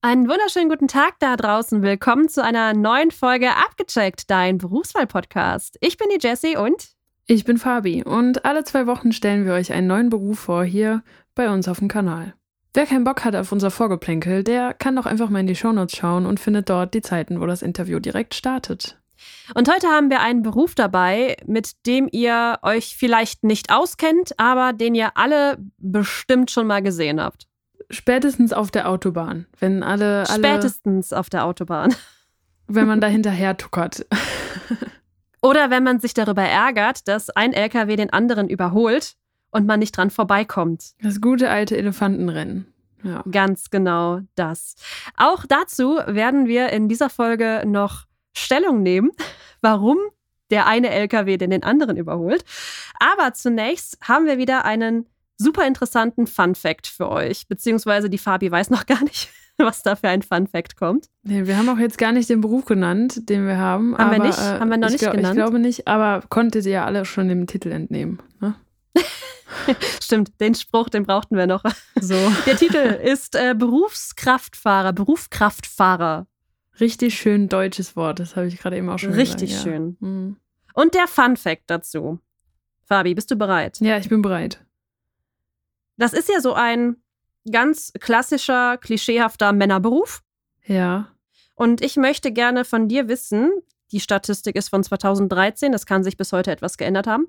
Einen wunderschönen guten Tag da draußen. Willkommen zu einer neuen Folge Abgecheckt, dein Berufswahl-Podcast. Ich bin die Jessie und ich bin Fabi und alle zwei Wochen stellen wir euch einen neuen Beruf vor hier bei uns auf dem Kanal. Wer keinen Bock hat auf unser Vorgeplänkel, der kann doch einfach mal in die Shownotes schauen und findet dort die Zeiten, wo das Interview direkt startet. Und heute haben wir einen Beruf dabei, mit dem ihr euch vielleicht nicht auskennt, aber den ihr alle bestimmt schon mal gesehen habt. Spätestens auf der Autobahn, wenn alle. alle Spätestens auf der Autobahn. Wenn man da hinterher tuckert. Oder wenn man sich darüber ärgert, dass ein LKW den anderen überholt und man nicht dran vorbeikommt. Das gute alte Elefantenrennen. Ja. Ganz genau das. Auch dazu werden wir in dieser Folge noch Stellung nehmen, warum der eine LKW den anderen überholt. Aber zunächst haben wir wieder einen super interessanten Fun Fact für euch, beziehungsweise die Fabi weiß noch gar nicht, was da für ein Fun Fact kommt. Nee, wir haben auch jetzt gar nicht den Beruf genannt, den wir haben. Haben aber, wir nicht? Äh, haben wir noch nicht glaub, genannt? Ich glaube nicht, aber konntet ihr ja alle schon dem Titel entnehmen. Ne? Stimmt, den Spruch, den brauchten wir noch. So. Der Titel ist äh, Berufskraftfahrer, Berufskraftfahrer. Richtig schön deutsches Wort, das habe ich gerade eben auch schon Richtig gesagt, ja. schön. Mhm. Und der Fun Fact dazu. Fabi, bist du bereit? Ja, ich bin bereit. Das ist ja so ein ganz klassischer, klischeehafter Männerberuf. Ja. Und ich möchte gerne von dir wissen, die Statistik ist von 2013, das kann sich bis heute etwas geändert haben,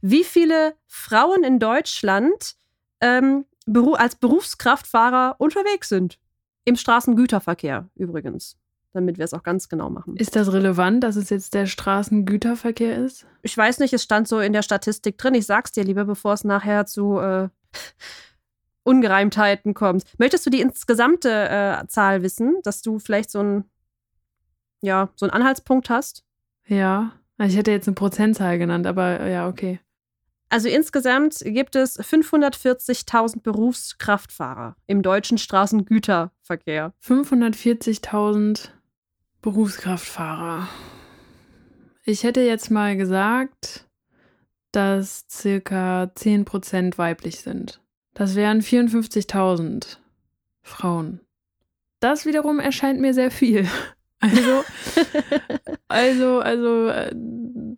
wie viele Frauen in Deutschland ähm, als Berufskraftfahrer unterwegs sind. Im Straßengüterverkehr übrigens, damit wir es auch ganz genau machen. Ist das relevant, dass es jetzt der Straßengüterverkehr ist? Ich weiß nicht, es stand so in der Statistik drin. Ich sag's dir lieber, bevor es nachher zu äh, Ungereimtheiten kommt. Möchtest du die insgesamte äh, Zahl wissen, dass du vielleicht so ein, ja, so einen Anhaltspunkt hast? Ja, also ich hätte jetzt eine Prozentzahl genannt, aber ja, okay. Also insgesamt gibt es 540.000 Berufskraftfahrer im deutschen Straßengüterverkehr. 540.000 Berufskraftfahrer. Ich hätte jetzt mal gesagt, dass circa 10% weiblich sind. Das wären 54.000 Frauen. Das wiederum erscheint mir sehr viel. Also, also, also äh,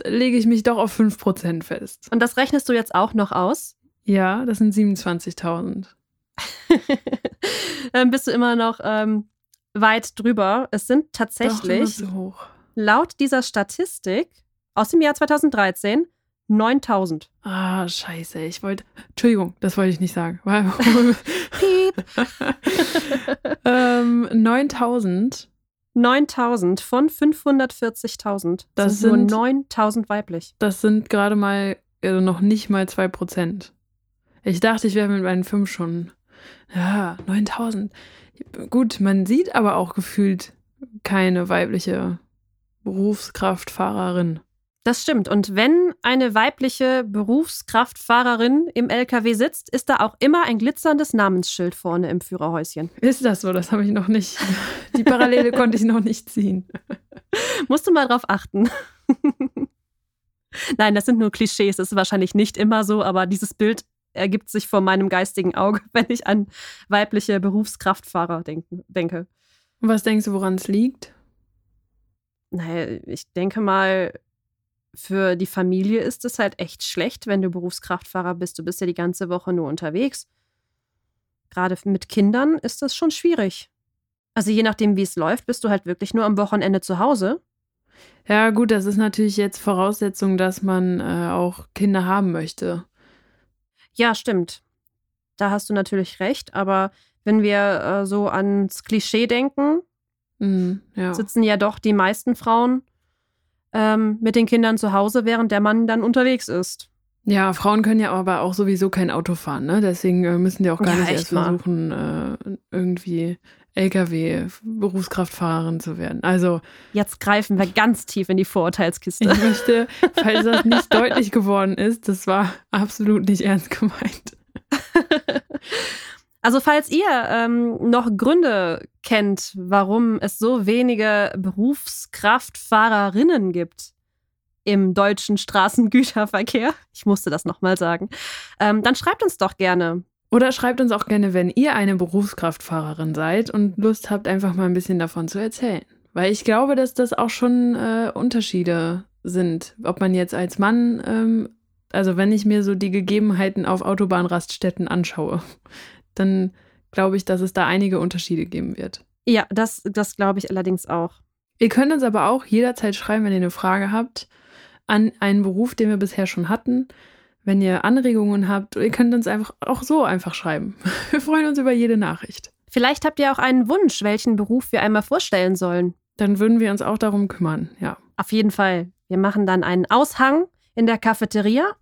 lege ich mich doch auf 5% fest. Und das rechnest du jetzt auch noch aus? Ja, das sind 27.000. Dann bist du immer noch ähm, weit drüber. Es sind tatsächlich doch, laut dieser Statistik aus dem Jahr 2013 9000. Ah, scheiße. Ich wollte. Entschuldigung, das wollte ich nicht sagen. Piep. ähm, 9000. 9000 von 540.000. Das sind, sind nur 9000 weiblich. Das sind gerade mal, also noch nicht mal 2%. Ich dachte, ich wäre mit meinen 5 schon. Ja, 9000. Gut, man sieht aber auch gefühlt keine weibliche Berufskraftfahrerin. Das stimmt. Und wenn eine weibliche Berufskraftfahrerin im LKW sitzt, ist da auch immer ein glitzerndes Namensschild vorne im Führerhäuschen. Ist das so? Das habe ich noch nicht. Die Parallele konnte ich noch nicht ziehen. Musst du mal drauf achten. Nein, das sind nur Klischees. Das ist wahrscheinlich nicht immer so, aber dieses Bild ergibt sich vor meinem geistigen Auge, wenn ich an weibliche Berufskraftfahrer denke. Was denkst du, woran es liegt? Naja, ich denke mal, für die Familie ist es halt echt schlecht, wenn du Berufskraftfahrer bist. Du bist ja die ganze Woche nur unterwegs. Gerade mit Kindern ist das schon schwierig. Also je nachdem, wie es läuft, bist du halt wirklich nur am Wochenende zu Hause. Ja, gut, das ist natürlich jetzt Voraussetzung, dass man äh, auch Kinder haben möchte. Ja, stimmt. Da hast du natürlich recht. Aber wenn wir äh, so ans Klischee denken, mm, ja. sitzen ja doch die meisten Frauen ähm, mit den Kindern zu Hause, während der Mann dann unterwegs ist. Ja, Frauen können ja aber auch sowieso kein Auto fahren, ne? Deswegen äh, müssen die auch gar ja, nicht erst versuchen, äh, irgendwie LKW-Berufskraftfahrerin zu werden. Also. Jetzt greifen wir ganz tief in die Vorurteilskiste. Ich möchte, falls das nicht deutlich geworden ist, das war absolut nicht ernst gemeint. Also falls ihr ähm, noch Gründe kennt, warum es so wenige Berufskraftfahrerinnen gibt im deutschen Straßengüterverkehr, ich musste das nochmal sagen, ähm, dann schreibt uns doch gerne Oder schreibt uns auch gerne, wenn ihr eine Berufskraftfahrerin seid und Lust habt, einfach mal ein bisschen davon zu erzählen. Weil ich glaube, dass das auch schon äh, Unterschiede sind. Ob man jetzt als Mann, ähm, also wenn ich mir so die Gegebenheiten auf Autobahnraststätten anschaue, dann glaube ich, dass es da einige Unterschiede geben wird. Ja, das, das glaube ich allerdings auch. Ihr könnt uns aber auch jederzeit schreiben, wenn ihr eine Frage habt, an einen Beruf, den wir bisher schon hatten. Wenn ihr Anregungen habt, ihr könnt uns einfach auch so einfach schreiben. Wir freuen uns über jede Nachricht. Vielleicht habt ihr auch einen Wunsch, welchen Beruf wir einmal vorstellen sollen. Dann würden wir uns auch darum kümmern, ja. Auf jeden Fall. Wir machen dann einen Aushang in der Cafeteria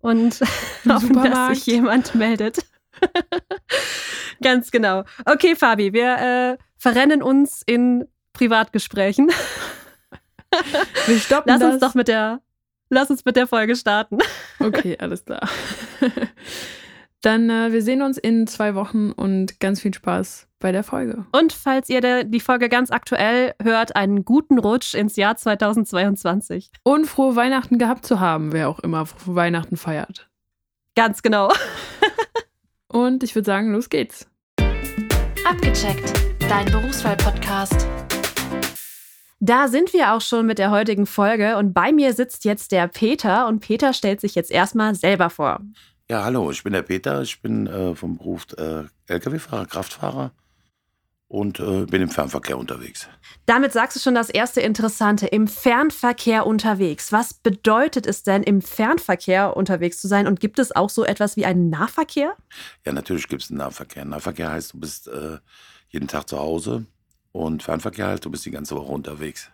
und hoffen, dass sich jemand meldet. Ganz genau. Okay, Fabi, wir äh, verrennen uns in Privatgesprächen. Wir stoppen Lass das. uns doch mit der, lass uns mit der Folge starten. Okay, alles klar. Dann äh, wir sehen uns in zwei Wochen und ganz viel Spaß bei der Folge. Und falls ihr der, die Folge ganz aktuell hört, einen guten Rutsch ins Jahr 2022. Und frohe Weihnachten gehabt zu haben, wer auch immer frohe Weihnachten feiert. Ganz genau. Und ich würde sagen, los geht's. Abgecheckt, dein Berufswahl-Podcast. Da sind wir auch schon mit der heutigen Folge und bei mir sitzt jetzt der Peter und Peter stellt sich jetzt erstmal selber vor. Ja, hallo, ich bin der Peter, ich bin äh, vom Beruf äh, Lkw-Fahrer, Kraftfahrer und äh, bin im Fernverkehr unterwegs. Damit sagst du schon das erste Interessante, im Fernverkehr unterwegs. Was bedeutet es denn, im Fernverkehr unterwegs zu sein und gibt es auch so etwas wie einen Nahverkehr? Ja, natürlich gibt es einen Nahverkehr. Nahverkehr heißt, du bist äh, jeden Tag zu Hause und Fernverkehr heißt, du bist die ganze Woche unterwegs.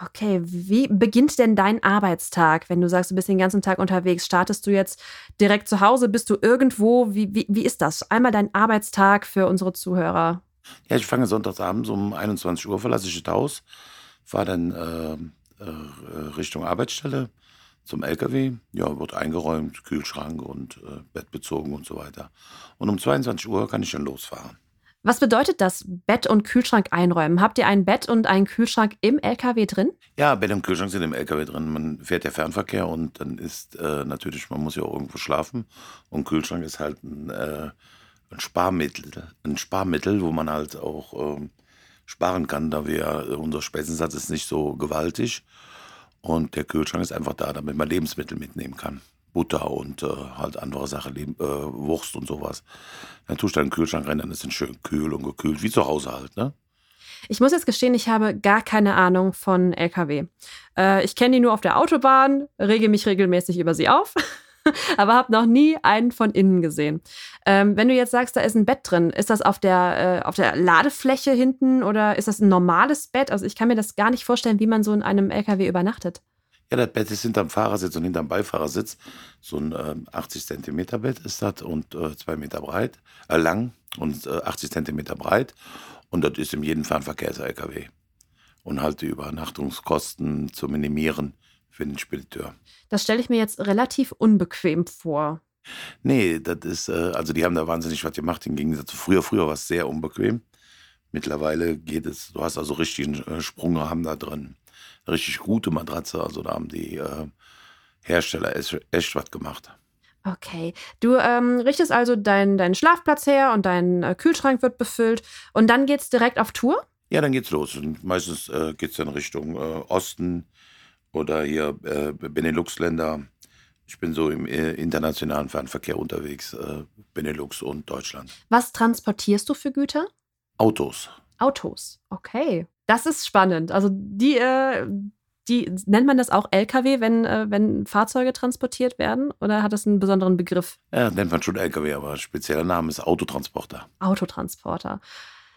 Okay, wie beginnt denn dein Arbeitstag, wenn du sagst, du bist den ganzen Tag unterwegs? Startest du jetzt direkt zu Hause? Bist du irgendwo? Wie, wie, wie ist das? Einmal dein Arbeitstag für unsere Zuhörer. Ja, ich fange sonntagsabends um 21 Uhr, verlasse ich das Haus, fahre dann äh, äh, Richtung Arbeitsstelle zum LKW. Ja, wird eingeräumt, Kühlschrank und äh, Bett bezogen und so weiter. Und um 22 Uhr kann ich dann losfahren. Was bedeutet das, Bett und Kühlschrank einräumen? Habt ihr ein Bett und einen Kühlschrank im LKW drin? Ja, Bett und Kühlschrank sind im LKW drin. Man fährt ja Fernverkehr und dann ist äh, natürlich, man muss ja auch irgendwo schlafen. Und Kühlschrank ist halt ein, äh, ein Sparmittel, ein Sparmittel, wo man halt auch ähm, sparen kann, da wir unser Spesensatz ist nicht so gewaltig. Und der Kühlschrank ist einfach da, damit man Lebensmittel mitnehmen kann. Butter und äh, halt andere Sachen, äh, Wurst und sowas. Dann tust du dann in den Kühlschrank rein, dann ist es schön kühl und gekühlt, wie zu Hause halt, ne? Ich muss jetzt gestehen, ich habe gar keine Ahnung von LKW. Äh, ich kenne die nur auf der Autobahn, rege mich regelmäßig über sie auf, aber habe noch nie einen von innen gesehen. Ähm, wenn du jetzt sagst, da ist ein Bett drin, ist das auf der, äh, auf der Ladefläche hinten oder ist das ein normales Bett? Also ich kann mir das gar nicht vorstellen, wie man so in einem LKW übernachtet. Ja, das Bett ist hinterm Fahrersitz und hinterm Beifahrersitz. So ein ähm, 80 Zentimeter Bett ist das und äh, zwei Meter breit, äh, lang und äh, 80 Zentimeter breit. Und das ist in jedem Fernverkehrs-LKW. Und halt die Übernachtungskosten zu minimieren für den Spediteur. Das stelle ich mir jetzt relativ unbequem vor. Nee, das ist, äh, also die haben da wahnsinnig was gemacht. Im Gegensatz zu früher, früher war es sehr unbequem. Mittlerweile geht es, du hast also richtig einen äh, Sprungrahmen da drin. Eine richtig gute Matratze, also da haben die äh, Hersteller echt, was gemacht. Okay. Du ähm, richtest also deinen deinen Schlafplatz her und dein Kühlschrank wird befüllt und dann geht's direkt auf Tour? Ja, dann geht's los. Und meistens äh, geht's dann Richtung äh, Osten oder hier äh, Benelux-Länder. Ich bin so im äh, internationalen Fernverkehr unterwegs, äh, Benelux und Deutschland. Was transportierst du für Güter? Autos. Autos. Okay. Das ist spannend. Also die, äh, die nennt man das auch LKW, wenn, äh, wenn Fahrzeuge transportiert werden? Oder hat das einen besonderen Begriff? Ja, nennt man schon LKW, aber spezieller Name ist Autotransporter. Autotransporter.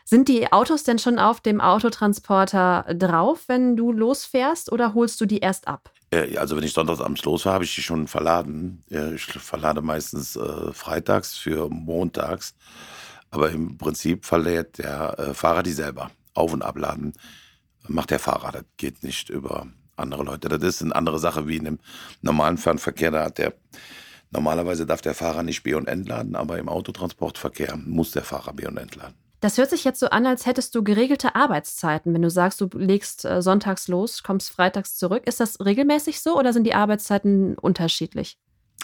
Sind die Autos denn schon auf dem Autotransporter drauf, wenn du losfährst, oder holst du die erst ab? Äh, Also wenn ich sonntagsabends los war, habe ich die schon verladen. Ich verlade meistens äh, freitags für montags. Aber im Prinzip verlädt der äh, Fahrer die selber. Auf- und abladen macht der Fahrer. Das geht nicht über andere Leute. Das ist eine andere Sache wie in einem normalen Fernverkehr. Da hat der, normalerweise darf der Fahrer nicht B und entladen, aber im Autotransportverkehr muss der Fahrer B und entladen. Das hört sich jetzt so an, als hättest du geregelte Arbeitszeiten. Wenn du sagst, du legst äh, sonntags los, kommst freitags zurück. Ist das regelmäßig so oder sind die Arbeitszeiten unterschiedlich?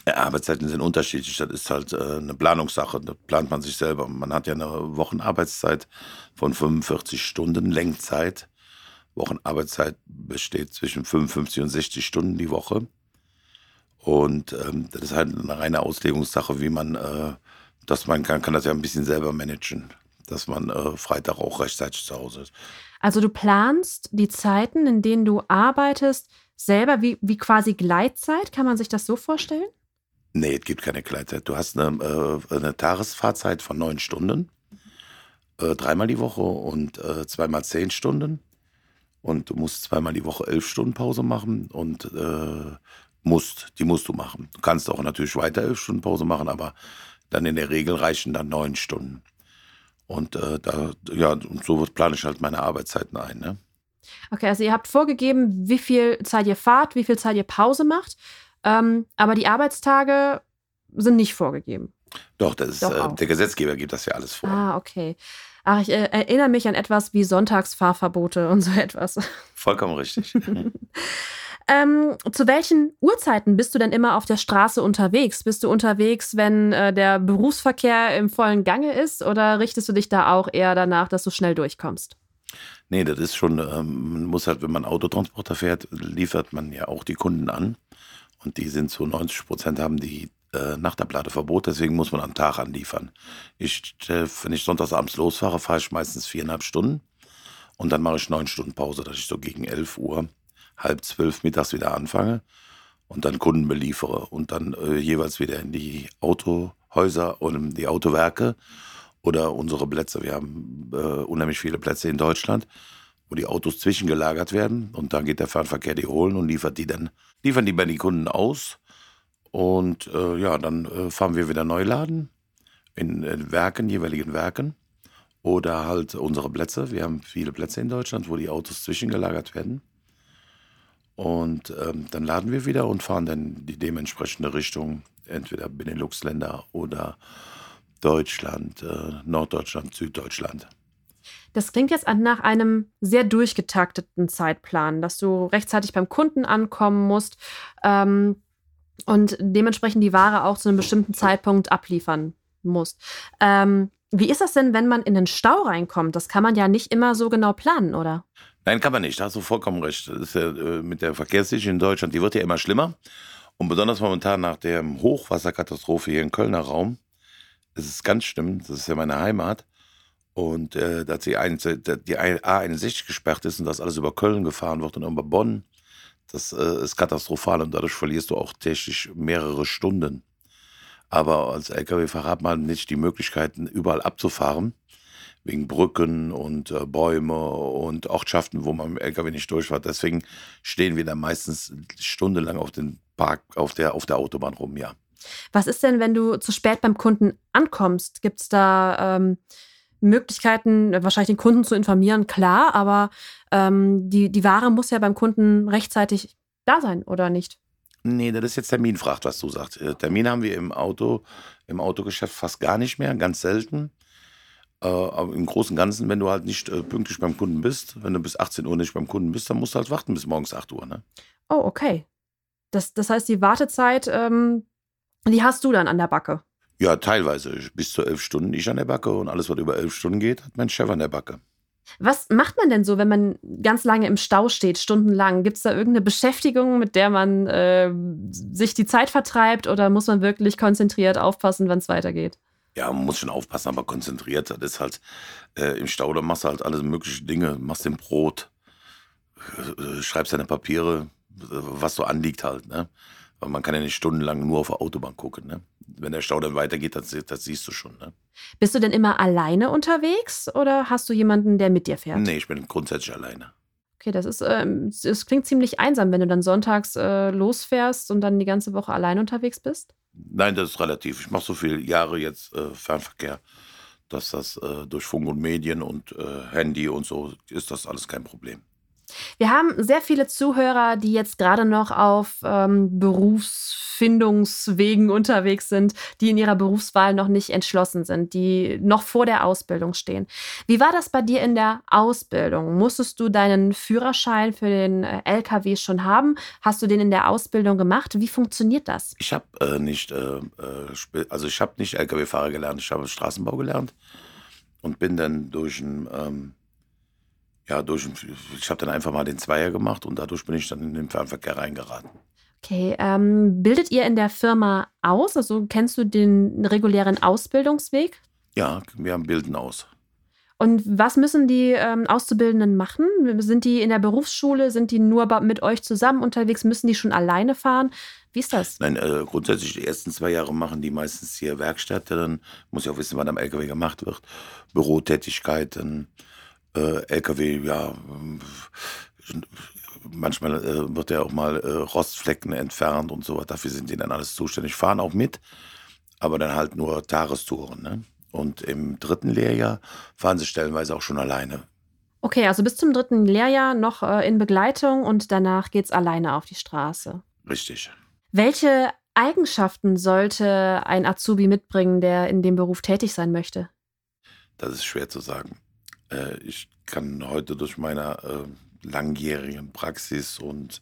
Ja, Arbeitszeiten sind unterschiedlich. Das ist halt äh, eine Planungssache. Da plant man sich selber. Man hat ja eine Wochenarbeitszeit von 45 Stunden Lenkzeit. Wochenarbeitszeit besteht zwischen 55 und 60 Stunden die Woche. Und ähm, das ist halt eine reine Auslegungssache, wie man, äh, dass man kann, kann das ja ein bisschen selber managen, dass man äh, Freitag auch rechtzeitig zu Hause ist. Also du planst die Zeiten, in denen du arbeitest, selber wie, wie quasi Gleitzeit. Kann man sich das so vorstellen? Nee, es gibt keine Gleitzeit. Du hast eine, äh, eine Tagesfahrzeit von neun Stunden, äh, dreimal die Woche und äh, zweimal zehn Stunden. Und du musst zweimal die Woche elf Stunden Pause machen und äh, musst, die musst du machen. Du kannst auch natürlich weiter elf Stunden Pause machen, aber dann in der Regel reichen dann neun Stunden. Und äh, da, ja, und so plane ich halt meine Arbeitszeiten ein. Ne? Okay, also ihr habt vorgegeben, wie viel Zeit ihr fahrt, wie viel Zeit ihr Pause macht, ähm, aber die Arbeitstage sind nicht vorgegeben. Doch, das ist, Doch äh, der Gesetzgeber gibt das ja alles vor. Ah, okay. Ach, ich äh, erinnere mich an etwas wie Sonntagsfahrverbote und so etwas. Vollkommen richtig. Ähm, zu welchen Uhrzeiten bist du denn immer auf der Straße unterwegs? Bist du unterwegs, wenn äh, der Berufsverkehr im vollen Gange ist oder richtest du dich da auch eher danach, dass du schnell durchkommst? Nee, das ist schon, ähm, man muss halt, wenn man Autotransporter fährt, liefert man ja auch die Kunden an. Und die sind zu 90 Prozent haben die äh, Nachtabladeverbot, deswegen muss man am Tag anliefern. Ich, äh, wenn ich sonntags abends losfahre, fahre ich meistens viereinhalb Stunden und dann mache ich neun Stunden Pause, dass ich so gegen 11 Uhr, halb zwölf mittags wieder anfange und dann Kunden beliefere und dann äh, jeweils wieder in die Autohäuser und in die Autowerke oder unsere Plätze. Wir haben äh, unheimlich viele Plätze in Deutschland, wo die Autos zwischengelagert werden und dann geht der Fernverkehr die holen und liefert die dann, liefern die bei den Kunden aus und äh, ja, dann äh, fahren wir wieder neu laden in, in Werken, jeweiligen Werken oder halt unsere Plätze. Wir haben viele Plätze in Deutschland, wo die Autos zwischengelagert werden. Und ähm, dann laden wir wieder und fahren dann die dementsprechende Richtung, entweder Benelux-Länder oder Deutschland, äh, Norddeutschland, Süddeutschland. Das klingt jetzt nach einem sehr durchgetakteten Zeitplan, dass du rechtzeitig beim Kunden ankommen musst ähm, und dementsprechend die Ware auch zu einem bestimmten Zeitpunkt abliefern musst. Ähm, wie ist das denn, wenn man in den Stau reinkommt? Das kann man ja nicht immer so genau planen, oder? Nein, kann man nicht. Da hast du vollkommen recht. Das ist ja äh, mit der Verkehrssicherheit in Deutschland, die wird ja immer schlimmer. Und besonders momentan nach der Hochwasserkatastrophe hier im Kölner Raum, ist es ganz schlimm. Das ist ja meine Heimat. Und äh, dass die, die A61 gesperrt ist und das alles über Köln gefahren wird und über Bonn, das äh, ist katastrophal und dadurch verlierst du auch täglich mehrere Stunden. Aber als Lkw-Fahrer hat man nicht die Möglichkeiten, überall abzufahren wegen Brücken und äh, Bäume und Ortschaften, wo man mit dem LKW nicht durchfährt. Deswegen stehen wir da meistens stundenlang auf dem Park, auf der, auf der Autobahn rum, ja. Was ist denn, wenn du zu spät beim Kunden ankommst? Gibt es da ähm, Möglichkeiten, wahrscheinlich den Kunden zu informieren? Klar, aber ähm, die, die Ware muss ja beim Kunden rechtzeitig da sein, oder nicht? Nee, das ist jetzt Terminfracht, was du sagst. Äh, Termin haben wir im Auto, im Autogeschäft fast gar nicht mehr, ganz selten. Äh, aber im Großen und Ganzen, wenn du halt nicht äh, pünktlich beim Kunden bist, wenn du bis 18 Uhr nicht beim Kunden bist, dann musst du halt warten bis morgens 8 Uhr. Ne? Oh, okay. Das, das heißt, die Wartezeit, ähm, die hast du dann an der Backe. Ja, teilweise. Bis zu elf Stunden ich an der Backe und alles, was über elf Stunden geht, hat mein Chef an der Backe. Was macht man denn so, wenn man ganz lange im Stau steht, stundenlang? Gibt es da irgendeine Beschäftigung, mit der man äh, sich die Zeit vertreibt oder muss man wirklich konzentriert aufpassen, wenn es weitergeht? Ja, man muss schon aufpassen, aber konzentriert. Das ist halt äh, im Stau, da machst du halt alle möglichen Dinge. Machst den Brot, äh, schreibst deine Papiere, was so anliegt halt. Ne? Aber man kann ja nicht stundenlang nur auf der Autobahn gucken. Ne? Wenn der Stau dann weitergeht, das, das siehst du schon. Ne? Bist du denn immer alleine unterwegs oder hast du jemanden, der mit dir fährt? Nee, ich bin grundsätzlich alleine. Okay, das ist, ähm, es klingt ziemlich einsam, wenn du dann sonntags äh, losfährst und dann die ganze Woche allein unterwegs bist. Nein, das ist relativ. Ich mache so viele Jahre jetzt äh, Fernverkehr, dass das äh, durch Funk und Medien und äh, Handy und so ist das alles kein Problem. Wir haben sehr viele Zuhörer, die jetzt gerade noch auf ähm, Berufsfindungswegen unterwegs sind, die in ihrer Berufswahl noch nicht entschlossen sind, die noch vor der Ausbildung stehen. Wie war das bei dir in der Ausbildung? Musstest du deinen Führerschein für den äh, LKW schon haben? Hast du den in der Ausbildung gemacht? Wie funktioniert das? Ich habe äh, nicht, äh, äh also ich habe nicht LKW-Fahrer gelernt, ich habe Straßenbau gelernt und bin dann durch ein ähm, ja, durch, ich habe dann einfach mal den Zweier gemacht und dadurch bin ich dann in den Fernverkehr reingeraten. Okay, ähm, bildet ihr in der Firma aus? Also kennst du den regulären Ausbildungsweg? Ja, wir haben Bilden aus. Und was müssen die ähm, Auszubildenden machen? Sind die in der Berufsschule? Sind die nur mit euch zusammen unterwegs? Müssen die schon alleine fahren? Wie ist das? Nein, äh, grundsätzlich die ersten zwei Jahre machen die meistens hier Werkstatt. Dann muss ich auch wissen, was am LKW gemacht wird. Bürotätigkeiten, äh, LKW, ja, manchmal äh, wird ja auch mal äh, Rostflecken entfernt und so. Dafür sind die dann alles zuständig. Fahren auch mit, aber dann halt nur Tagestouren. Ne? Und im dritten Lehrjahr fahren sie stellenweise auch schon alleine. Okay, also bis zum dritten Lehrjahr noch äh, in Begleitung und danach geht's alleine auf die Straße. Richtig. Welche Eigenschaften sollte ein Azubi mitbringen, der in dem Beruf tätig sein möchte? Das ist schwer zu sagen. Äh, ich kann heute durch meine äh, langjährigen Praxis und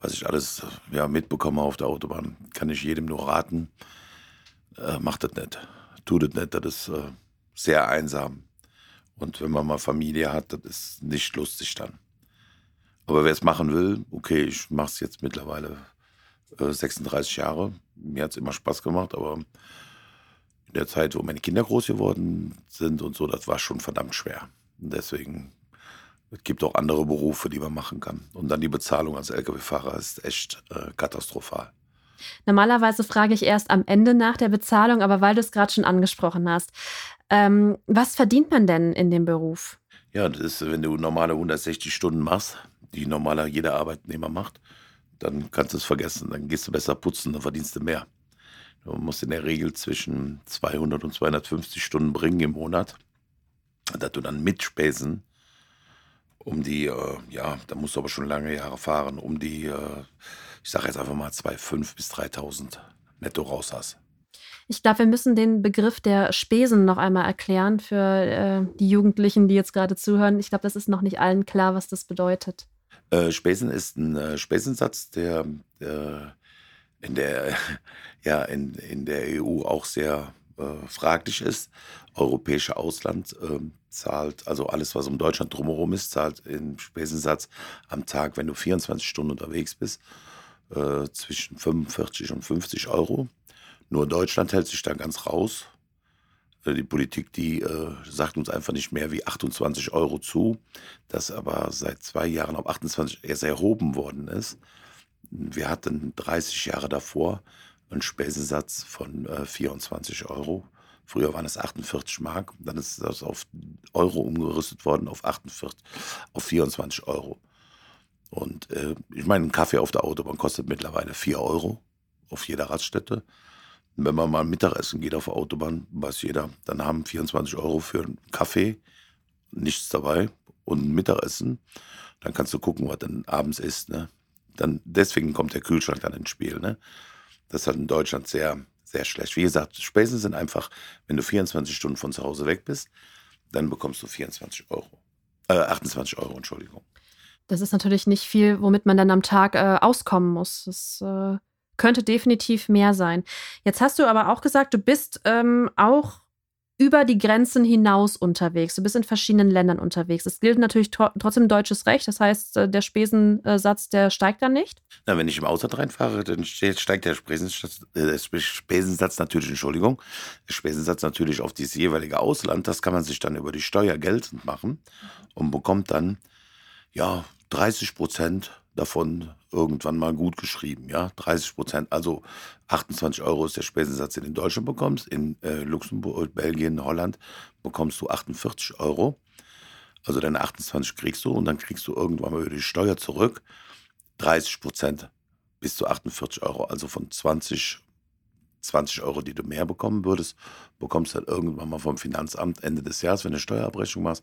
was ich alles ja, mitbekomme auf der Autobahn, kann ich jedem nur raten, äh, macht das nicht. Tut das nicht, das ist äh, sehr einsam. Und wenn man mal Familie hat, das ist nicht lustig dann. Aber wer es machen will, okay, ich mache es jetzt mittlerweile 36 äh, Jahre. Mir hat es immer Spaß gemacht, aber in der Zeit, wo meine Kinder groß geworden sind und so, das war schon verdammt schwer. Und deswegen, es gibt auch andere Berufe, die man machen kann. Und dann die Bezahlung als Lkw-Fahrer ist echt äh, katastrophal. Normalerweise frage ich erst am Ende nach der Bezahlung, aber weil du es gerade schon angesprochen hast. Ähm, was verdient man denn in dem Beruf? Ja, das ist, wenn du normale 160 Stunden machst, die normaler jeder Arbeitnehmer macht, dann kannst du es vergessen. Dann gehst du besser putzen, dann verdienst du mehr. Du musst in der Regel zwischen 200 und 250 Stunden bringen im Monat, dass du dann mit Spesen um die, äh, ja, da musst du aber schon lange Jahre fahren, um die, äh, ich sage jetzt einfach mal 2.500 bis 3.000 netto raus hast. Ich glaube, wir müssen den Begriff der Spesen noch einmal erklären für äh, die Jugendlichen, die jetzt gerade zuhören. Ich glaube, das ist noch nicht allen klar, was das bedeutet. Äh, Spesen ist ein äh, Spesensatz, der, der in der, ja, in, in der EU auch sehr äh, fraglich ist. Europäische Ausland äh, zahlt, also alles, was um Deutschland drumherum ist, zahlt im Spesensatz am Tag, wenn du 24 Stunden unterwegs bist, äh, zwischen 45 und 50 Euro. Nur Deutschland hält sich da ganz raus. Äh, die Politik, die äh, sagt uns einfach nicht mehr wie 28 Euro zu, das aber seit zwei Jahren auf 28 erst erhoben worden ist. Wir hatten 30 Jahre davor einen Spesensatz von äh, 24 Euro. Früher waren es 48 Mark, dann ist das auf Euro umgerüstet worden auf 48, auf 24 Euro. Und äh, ich meine, ein Kaffee auf der Autobahn kostet mittlerweile 4 Euro auf jeder Raststätte. Wenn man mal Mittagessen geht auf der Autobahn, weiß jeder, dann haben 24 Euro für einen Kaffee, nichts dabei und ein Mittagessen. Dann kannst du gucken, was dann abends ist. Ne? Dann deswegen kommt der Kühlschrank dann ins Spiel. Ne? Das ist halt in Deutschland sehr, sehr schlecht. Wie gesagt, Spesen sind einfach, wenn du 24 Stunden von zu Hause weg bist, dann bekommst du 24 Euro. Äh, 28 Euro, Entschuldigung. Das ist natürlich nicht viel, womit man dann am Tag äh, auskommen muss. Das äh, könnte definitiv mehr sein. Jetzt hast du aber auch gesagt, du bist ähm, auch über die Grenzen hinaus unterwegs. Du bist in verschiedenen Ländern unterwegs. Es gilt natürlich trotzdem deutsches Recht. Das heißt, äh, der Spesensatz, der steigt dann nicht. Na, wenn ich im Ausland reinfahre, dann steigt der Spesensatz, äh, Spesensatz natürlich, Entschuldigung, Spesensatz natürlich auf dieses jeweilige Ausland. Das kann man sich dann über die Steuer geltend machen und bekommt dann, ja, 30 Prozent davon irgendwann mal gut geschrieben, ja, 30 Prozent, also 28 Euro ist der Spesensatz, den du in Deutschland bekommst, in äh, Luxemburg, Belgien, Holland bekommst du 48 Euro, also deine 28 kriegst du und dann kriegst du irgendwann mal über die Steuer zurück 30 Prozent bis zu 48 Euro, also von 20 20 Euro, die du mehr bekommen würdest, bekommst du dann irgendwann mal vom Finanzamt Ende des Jahres, wenn du eine Steuerabrechnung machst,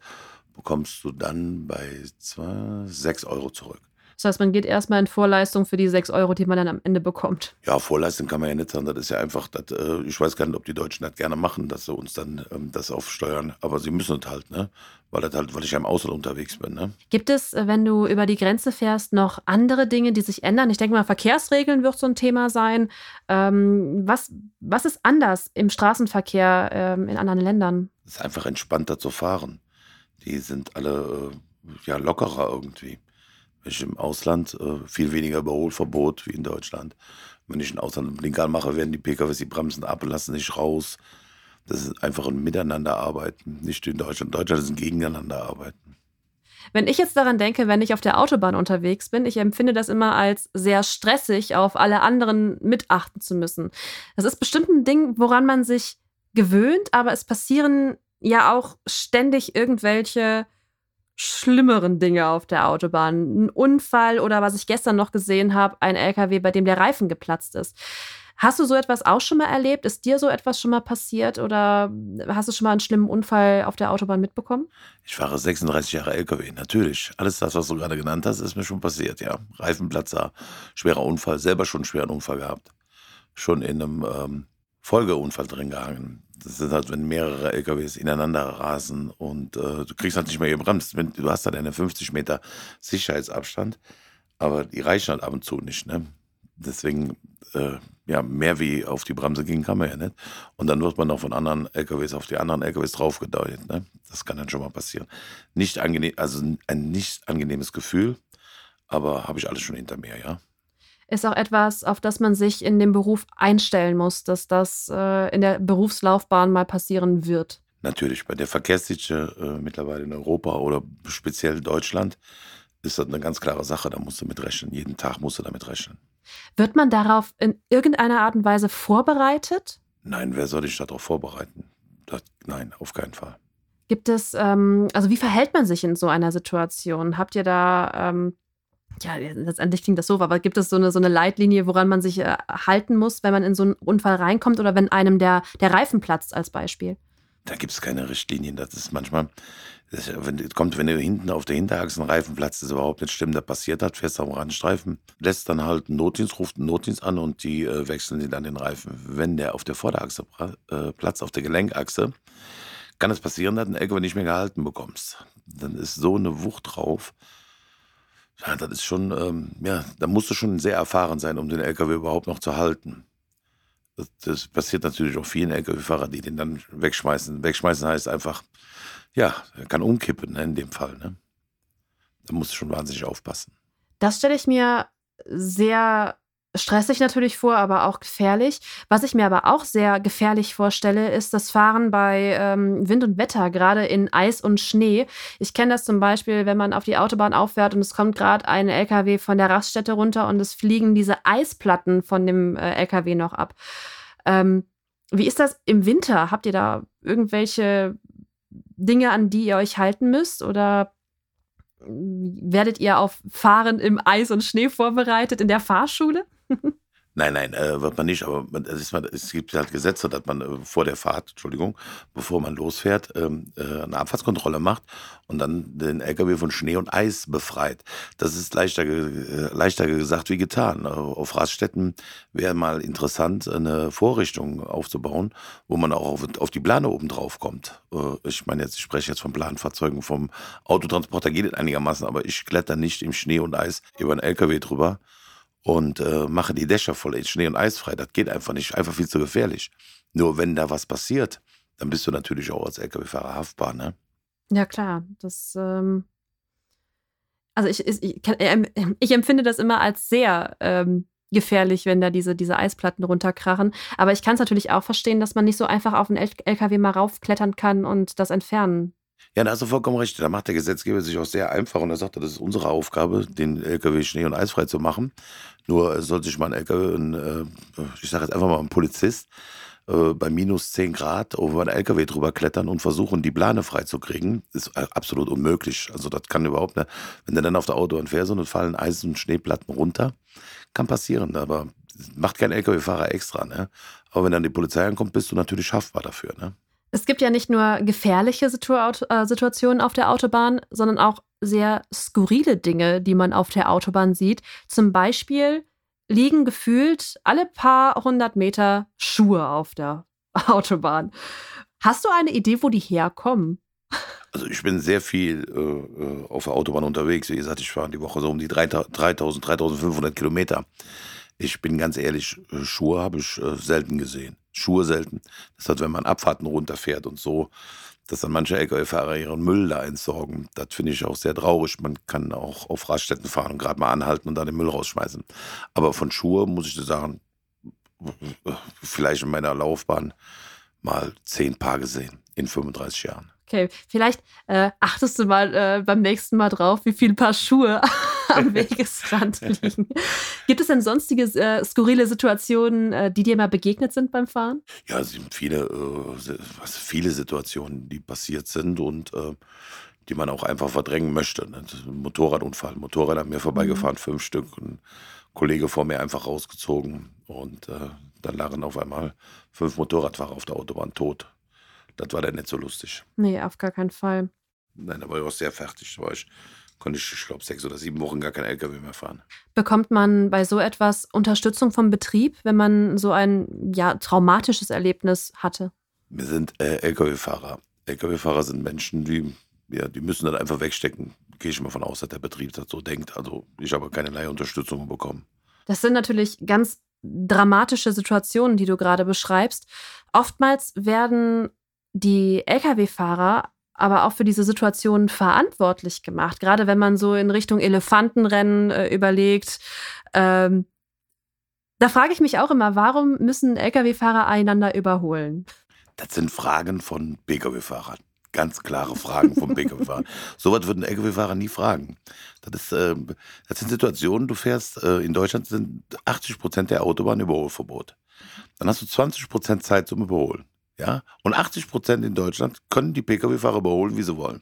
bekommst du dann bei zwei, 6 Euro zurück. Das heißt, man geht erstmal in Vorleistung für die 6 Euro, die man dann am Ende bekommt. Ja, Vorleistung kann man ja nicht sagen. Das ist ja einfach, das, äh, ich weiß gar nicht, ob die Deutschen das gerne machen, dass sie uns dann ähm, das aufsteuern. Aber sie müssen es halt, ne? Weil, das halt, weil ich ja im Ausland unterwegs bin. Ne? Gibt es, äh, wenn du über die Grenze fährst, noch andere Dinge, die sich ändern? Ich denke mal, Verkehrsregeln wird so ein Thema sein. Ähm, was, was ist anders im Straßenverkehr ähm, in anderen Ländern? Es ist einfach entspannter zu fahren. Die sind alle äh, ja, lockerer irgendwie. Ich im Ausland äh, viel weniger Überholverbot wie in Deutschland. Wenn ich im Ausland einen Blinker mache, werden die PKWs die Bremsen ab und lassen nicht raus. Das ist einfach ein Miteinanderarbeiten, nicht in Deutschland. Deutschland ist ein Gegeneinanderarbeiten. Wenn ich jetzt daran denke, wenn ich auf der Autobahn unterwegs bin, ich empfinde das immer als sehr stressig, auf alle anderen mitachten zu müssen. Das ist bestimmt ein Ding, woran man sich gewöhnt, aber es passieren ja auch ständig irgendwelche schlimmeren Dinge auf der Autobahn. Ein Unfall oder was ich gestern noch gesehen habe, ein LKW, bei dem der Reifen geplatzt ist. Hast du so etwas auch schon mal erlebt? Ist dir so etwas schon mal passiert oder hast du schon mal einen schlimmen Unfall auf der Autobahn mitbekommen? Ich fahre 36 Jahre LKW, natürlich. Alles das, was du gerade genannt hast, ist mir schon passiert, ja. Reifenplatzer, schwerer Unfall, selber schon einen schweren Unfall gehabt. Schon in einem ähm, Folgeunfall drin gehangen. Das ist halt, wenn mehrere LKWs ineinander rasen und äh, du kriegst halt nicht mehr gebremst. Du hast halt einen 50 Meter Sicherheitsabstand, aber die reichen halt ab und zu nicht. Ne? Deswegen, äh, ja, mehr wie auf die Bremse gehen kann man ja nicht. Und dann wird man noch von anderen LKWs auf die anderen LKWs draufgedeutet. Ne? Das kann dann schon mal passieren. Nicht angenehm, also ein nicht angenehmes Gefühl, aber habe ich alles schon hinter mir, ja ist auch etwas, auf das man sich in dem Beruf einstellen muss, dass das äh, in der Berufslaufbahn mal passieren wird. Natürlich, bei der Verkehrsdichte äh, mittlerweile in Europa oder speziell Deutschland ist das eine ganz klare Sache, da musst du mit rechnen. Jeden Tag musst du damit rechnen. Wird man darauf in irgendeiner Art und Weise vorbereitet? Nein, wer soll dich darauf vorbereiten? Das, nein, auf keinen Fall. Gibt es, ähm, also wie verhält man sich in so einer Situation? Habt ihr da ähm, ja, letztendlich klingt das so, aber gibt es so eine, so eine Leitlinie, woran man sich äh, halten muss, wenn man in so einen Unfall reinkommt oder wenn einem der, der Reifen platzt als Beispiel? Da gibt es keine Richtlinien. Das ist manchmal, das kommt, wenn du hinten auf der Hinterachse einen Reifen platzt, ist überhaupt nicht stimmt. Da passiert hat, fährst am Randstreifen, lässt dann halt einen Notdienst, ruft einen Notdienst an und die äh, wechseln dir dann den Reifen. Wenn der auf der Vorderachse äh, platzt, auf der Gelenkachse, kann es passieren, dass du den LKW nicht mehr gehalten bekommst. Dann ist so eine Wucht drauf, ja, das ist schon, ähm, ja, da musst du schon sehr erfahren sein, um den LKW überhaupt noch zu halten. Das, das passiert natürlich auch vielen LKW-Fahrern, die den dann wegschmeißen. Wegschmeißen heißt einfach, ja, er kann umkippen ne, in dem Fall. Ne? Da musst du schon wahnsinnig aufpassen. Das stelle ich mir sehr stressig natürlich vor, aber auch gefährlich. Was ich mir aber auch sehr gefährlich vorstelle, ist das Fahren bei ähm, Wind und Wetter, gerade in Eis und Schnee. Ich kenne das zum Beispiel, wenn man auf die Autobahn auffährt und es kommt gerade ein LKW von der Raststätte runter und es fliegen diese Eisplatten von dem äh, LKW noch ab. Ähm, wie ist das im Winter? Habt ihr da irgendwelche Dinge, an die ihr euch halten müsst? Oder werdet ihr auf Fahren im Eis und Schnee vorbereitet in der Fahrschule? Nein, nein, äh, wird man nicht, aber man, es, man, es, gibt halt Gesetze, dass man äh, vor der Fahrt, Entschuldigung, bevor man losfährt, ähm, äh, eine Abfahrtskontrolle macht und dann den LKW von Schnee und Eis befreit. Das ist leichter, äh, leichter gesagt wie getan. Äh, auf Raststätten wäre mal interessant, eine Vorrichtung aufzubauen, wo man auch auf, auf die Plane oben drauf kommt. Äh, ich meine jetzt, ich spreche jetzt von Planfahrzeugen, vom Autotransporter geht es einigermaßen, aber ich kletter nicht im Schnee und Eis über einen LKW drüber und äh, mache die Dächer voll Schnee und Eis frei. Das geht einfach nicht, einfach viel zu gefährlich. Nur wenn da was passiert, dann bist du natürlich auch als LKW-Fahrer haftbar, ne? Ja, klar. Das, ähm also ich, ich, ähm, ich, empfinde das immer als sehr ähm, gefährlich, wenn da diese, diese Eisplatten runterkrachen. Aber ich kann es natürlich auch verstehen, dass man nicht so einfach auf einen LKW mal raufklettern kann und das entfernen ja, da hast du vollkommen recht. Da macht der Gesetzgeber sich auch sehr einfach und er sagt, das ist unsere Aufgabe, den LKW schnee- und eisfrei zu machen. Nur soll sich mal ein LKW, ein, äh, ich sage jetzt einfach mal ein Polizist, äh, bei minus 10 Grad über einen LKW drüber klettern und versuchen, die Plane freizukriegen, ist absolut unmöglich. Also das kann überhaupt nicht. Wenn du dann auf der Autobahn fährst und fallen Eis- und Schneeplatten runter, kann passieren, aber macht kein LKW-Fahrer extra. Ne? Aber wenn dann die Polizei ankommt, bist du natürlich haftbar dafür. Ne? Es gibt ja nicht nur gefährliche Situa äh, Situationen auf der Autobahn, sondern auch sehr skurrile Dinge, die man auf der Autobahn sieht. Zum Beispiel liegen gefühlt alle paar hundert Meter Schuhe auf der Autobahn. Hast du eine Idee, wo die herkommen? Also ich bin sehr viel äh, äh auf der Autobahn unterwegs. Wie gesagt, ich fahre die Woche so um die 3000, 3500 Kilometer. Ich bin ganz ehrlich, äh, Schuhe habe ich äh, selten gesehen. Schuhe selten. Das heißt, wenn man Abfahrten runterfährt und so, dass dann manche Lkw-Fahrer ihren Müll da entsorgen. Das finde ich auch sehr traurig. Man kann auch auf Raststätten fahren und gerade mal anhalten und dann den Müll rausschmeißen. Aber von Schuhe muss ich dir sagen, vielleicht in meiner Laufbahn mal zehn Paar gesehen in 35 Jahren. Okay, vielleicht äh, achtest du mal äh, beim nächsten Mal drauf, wie viele Paar Schuhe am Wegesrand liegen. Gibt es denn sonstige äh, skurrile Situationen, äh, die dir mal begegnet sind beim Fahren? Ja, es sind viele, äh, viele Situationen, die passiert sind und äh, die man auch einfach verdrängen möchte. Ne? Motorradunfall, Motorrad an mir vorbeigefahren, mhm. fünf Stück. Ein Kollege vor mir einfach rausgezogen und dann lagen auf einmal fünf Motorradfahrer auf der Autobahn tot. Das war dann nicht so lustig. Nee, auf gar keinen Fall. Nein, da war ich auch sehr fertig. Da war ich, konnte ich, ich glaube, sechs oder sieben Wochen gar kein LKW mehr fahren. Bekommt man bei so etwas Unterstützung vom Betrieb, wenn man so ein ja, traumatisches Erlebnis hatte? Wir sind äh, LKW-Fahrer. LKW-Fahrer sind Menschen, die, ja, die müssen dann einfach wegstecken. Gehe ich mal von aus, dass der Betrieb das so denkt. Also ich habe keinerlei Unterstützung bekommen. Das sind natürlich ganz dramatische Situationen, die du gerade beschreibst. Oftmals werden die Lkw-Fahrer aber auch für diese Situation verantwortlich gemacht. Gerade wenn man so in Richtung Elefantenrennen äh, überlegt. Ähm, da frage ich mich auch immer, warum müssen Lkw-Fahrer einander überholen? Das sind Fragen von Pkw-Fahrern. Ganz klare Fragen vom Pkw-Fahrer. so was würden Lkw-Fahrer nie fragen. Das, ist, äh, das sind Situationen, du fährst, äh, in Deutschland sind 80 Prozent der Autobahn Überholverbot. Dann hast du 20 Prozent Zeit zum Überholen. Ja? Und 80 Prozent in Deutschland können die Pkw-Fahrer überholen, wie sie wollen.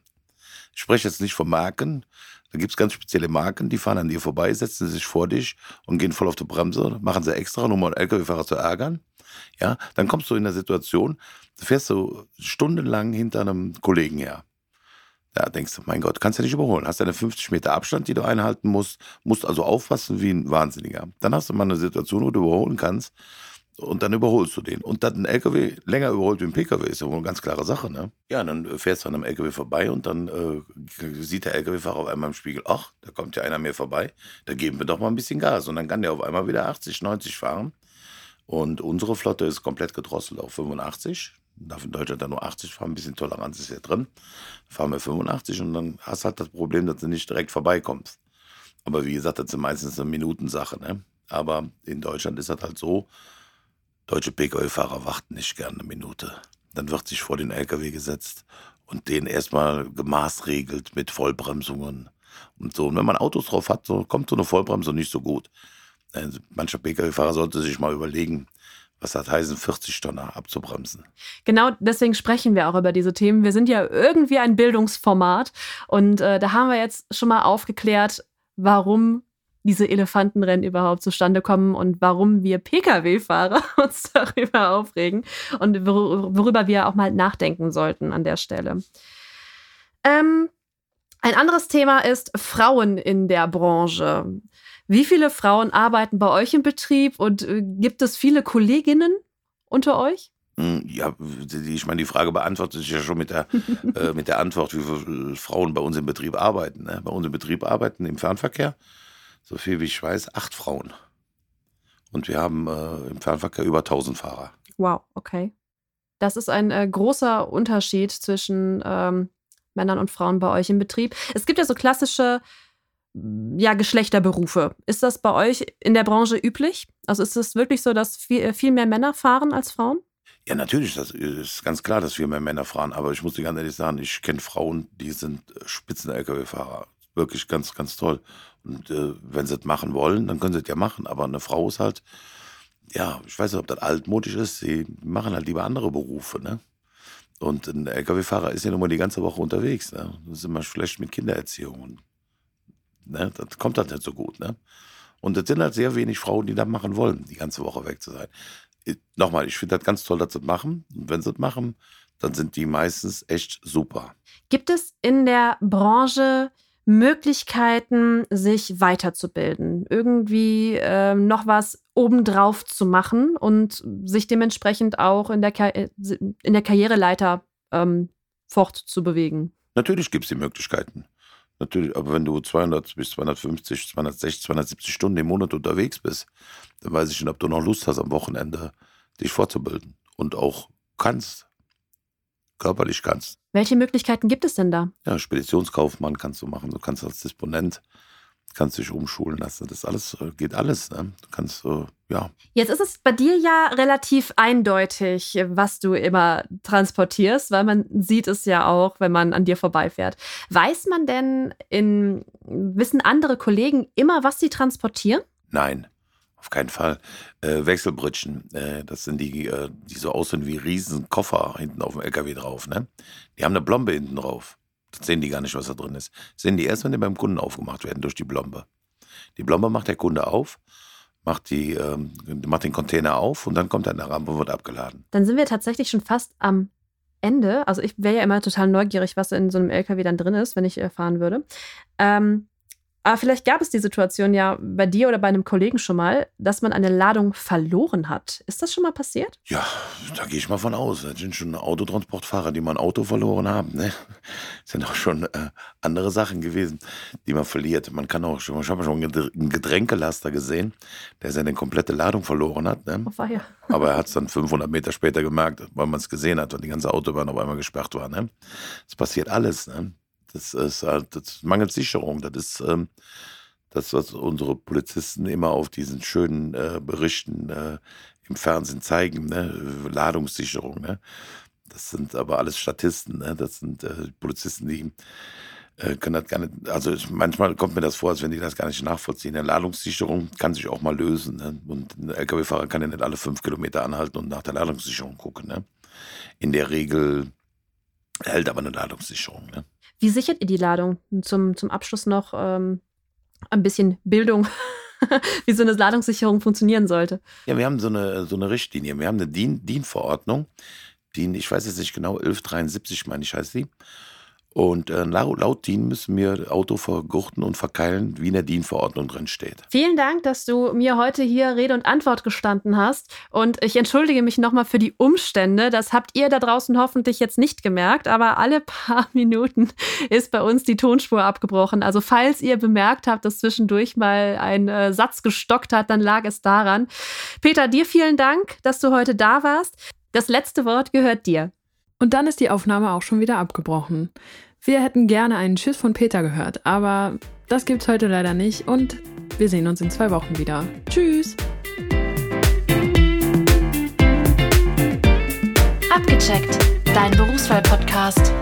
Ich spreche jetzt nicht von Marken. Da gibt es ganz spezielle Marken, die fahren an dir vorbei, setzen sich vor dich und gehen voll auf die Bremse, machen sie extra, um einen Lkw-Fahrer zu ärgern. Ja, dann kommst du in der Situation, du fährst so stundenlang hinter einem Kollegen her. Da denkst du, mein Gott, kannst du nicht überholen. Hast eine 50 Meter Abstand, die du einhalten musst, musst also aufpassen wie ein Wahnsinniger. Dann hast du mal eine Situation, wo du überholen kannst und dann überholst du den. Und dass ein LKW länger überholt wie ein PKW ist ja wohl eine ganz klare Sache, ne? Ja, dann fährst du an einem LKW vorbei und dann äh, sieht der LKW-Fahrer auf einmal im Spiegel, ach, da kommt ja einer mehr vorbei, da geben wir doch mal ein bisschen Gas. Und dann kann der auf einmal wieder 80, 90 fahren. Und unsere Flotte ist komplett gedrosselt auf 85. Darf in Deutschland dann nur 80 fahren, ein bisschen Toleranz ist ja drin. Fahren wir 85 und dann hast du halt das Problem, dass du nicht direkt vorbeikommst. Aber wie gesagt, das ist meistens eine Minutensache, ne? Aber in Deutschland ist das halt so, Deutsche Pkw-Fahrer warten nicht gerne eine Minute. Dann wird sich vor den LKW gesetzt und den erstmal gemaßregelt mit Vollbremsungen und so. Und wenn man Autos drauf hat, so kommt so eine Vollbremsung nicht so gut. Also mancher Pkw-Fahrer sollte sich mal überlegen, was hat heißen, 40 Tonner abzubremsen. Genau deswegen sprechen wir auch über diese Themen. Wir sind ja irgendwie ein Bildungsformat und äh, da haben wir jetzt schon mal aufgeklärt, warum diese Elefantenrennen überhaupt zustande kommen und warum wir Pkw-Fahrer uns darüber aufregen und worüber wir auch mal nachdenken sollten an der Stelle. Ähm, ein anderes Thema ist Frauen in der Branche. Wie viele Frauen arbeiten bei euch im Betrieb und äh, gibt es viele Kolleginnen unter euch? Hm, ja, ich meine, die Frage beantwortet sich ja schon mit der, äh, mit der Antwort, wie viele Frauen bei uns im Betrieb arbeiten. Ne? Bei uns im Betrieb arbeiten im Fernverkehr so viel wie ich weiß, acht Frauen. Und wir haben äh, im Fernverkehr über 1000 Fahrer. Wow, okay. Das ist ein äh, großer Unterschied zwischen ähm, Männern und Frauen bei euch im Betrieb. Es gibt ja so klassische ja, Geschlechterberufe. Ist das bei euch in der Branche üblich? Also ist es wirklich so, dass viel, äh, viel mehr Männer fahren als Frauen? Ja, natürlich, das ist ganz klar, dass viel mehr Männer fahren. Aber ich muss dir ganz ehrlich sagen, ich kenne Frauen, die sind Spitzen-Lkw-Fahrer. Wirklich ganz, ganz toll. Und äh, wenn sie das machen wollen, dann können sie das ja machen. Aber eine Frau ist halt, ja, ich weiß nicht, ob das altmodisch ist, sie machen halt lieber andere Berufe, ne? Und ein LKW-Fahrer ist ja nun mal die ganze Woche unterwegs, ne? Das ist immer schlecht mit Kindererziehung. Und, ne? Das kommt halt nicht so gut, ne? Und das sind halt sehr wenig Frauen, die das machen wollen, die ganze Woche weg zu sein. Ich, nochmal, ich finde das ganz toll, dass sie das machen. Und wenn sie das machen, dann sind die meistens echt super. Gibt es in der Branche Möglichkeiten, sich weiterzubilden, irgendwie äh, noch was obendrauf zu machen und sich dementsprechend auch in der, Ka in der Karriereleiter ähm, fortzubewegen? Natürlich gibt es die Möglichkeiten. Natürlich, aber wenn du 200 bis 250, 260, 270 Stunden im Monat unterwegs bist, dann weiß ich nicht, ob du noch Lust hast, am Wochenende dich fortzubilden und auch kannst, körperlich kannst. Welche Möglichkeiten gibt es denn da? Ja, Speditionskaufmann kannst du machen, du kannst als Disponent kannst dich umschulen lassen. Das alles äh, geht alles. Ne? Du kannst, äh, ja. Jetzt ist es bei dir ja relativ eindeutig, was du immer transportierst, weil man sieht es ja auch, wenn man an dir vorbeifährt. Weiß man denn in, wissen andere Kollegen immer, was sie transportieren? Nein. Auf keinen Fall. Äh, Wechselbrötchen, äh, das sind die, äh, die so aussehen wie riesen Koffer hinten auf dem LKW drauf. Ne? Die haben eine Blombe hinten drauf. Das sehen die gar nicht, was da drin ist. Das sehen die erst, wenn die beim Kunden aufgemacht werden durch die Blombe. Die Blombe macht der Kunde auf, macht, die, ähm, macht den Container auf und dann kommt er in der Rampe und wird abgeladen. Dann sind wir tatsächlich schon fast am Ende. Also ich wäre ja immer total neugierig, was in so einem LKW dann drin ist, wenn ich erfahren würde. Ähm, aber vielleicht gab es die Situation ja bei dir oder bei einem Kollegen schon mal, dass man eine Ladung verloren hat. Ist das schon mal passiert? Ja, da gehe ich mal von aus. Das sind schon Autotransportfahrer, die mal ein Auto verloren haben. Ne? Das sind auch schon äh, andere Sachen gewesen, die man verliert. Man kann auch schon, ich habe schon einen Getränkelaster gesehen, der seine komplette Ladung verloren hat. Ne? Oh, ja. Aber er hat es dann 500 Meter später gemerkt, weil man es gesehen hat, weil die ganze Autobahn auf einmal gesperrt war. Ne? Das passiert alles. Ne? Das ist halt, das mangelt Sicherung. Das ist ähm, das, was unsere Polizisten immer auf diesen schönen äh, Berichten äh, im Fernsehen zeigen, ne? Ladungssicherung. Ne? Das sind aber alles Statisten, ne? das sind äh, Polizisten, die äh, können das gar nicht, also manchmal kommt mir das vor, als wenn die das gar nicht nachvollziehen. Eine Ladungssicherung kann sich auch mal lösen. Ne? Und ein LKW-Fahrer kann ja nicht alle fünf Kilometer anhalten und nach der Ladungssicherung gucken. Ne? In der Regel hält aber eine Ladungssicherung. Ne? Wie sichert ihr die Ladung? Zum, zum Abschluss noch ähm, ein bisschen Bildung, wie so eine Ladungssicherung funktionieren sollte. Ja, wir haben so eine, so eine Richtlinie. Wir haben eine DIN-Verordnung. DIN, ich weiß jetzt nicht genau, 1173 meine ich heißt sie. Und äh, laut DIN müssen wir Auto vergurten und verkeilen, wie in der DIN-Verordnung drin steht. Vielen Dank, dass du mir heute hier Rede und Antwort gestanden hast. Und ich entschuldige mich nochmal für die Umstände. Das habt ihr da draußen hoffentlich jetzt nicht gemerkt, aber alle paar Minuten ist bei uns die Tonspur abgebrochen. Also falls ihr bemerkt habt, dass zwischendurch mal ein äh, Satz gestockt hat, dann lag es daran. Peter, dir vielen Dank, dass du heute da warst. Das letzte Wort gehört dir. Und dann ist die Aufnahme auch schon wieder abgebrochen. Wir hätten gerne einen Tschüss von Peter gehört, aber das gibt's heute leider nicht und wir sehen uns in zwei Wochen wieder. Tschüss! Abgecheckt, dein Berufswahl-Podcast.